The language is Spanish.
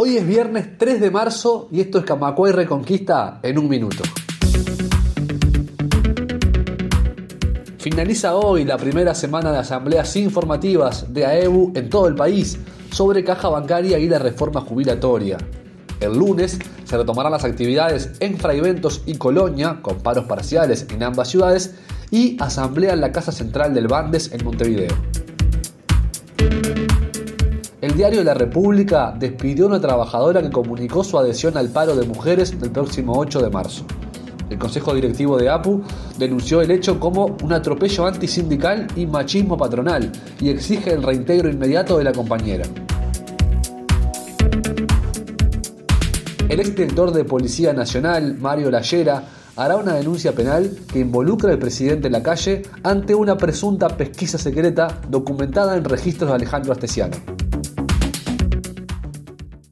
Hoy es viernes 3 de marzo y esto es Camacuay Reconquista en un minuto. Finaliza hoy la primera semana de asambleas informativas de AEBU en todo el país sobre caja bancaria y la reforma jubilatoria. El lunes se retomarán las actividades en Fraiventos y Colonia, con paros parciales en ambas ciudades, y asamblea en la Casa Central del Bandes en Montevideo. Diario La República despidió a una trabajadora que comunicó su adhesión al paro de mujeres del próximo 8 de marzo. El Consejo Directivo de APU denunció el hecho como un atropello antisindical y machismo patronal y exige el reintegro inmediato de la compañera. El exdirector de Policía Nacional, Mario Lallera, hará una denuncia penal que involucra al presidente en la calle ante una presunta pesquisa secreta documentada en registros de Alejandro Astesiano.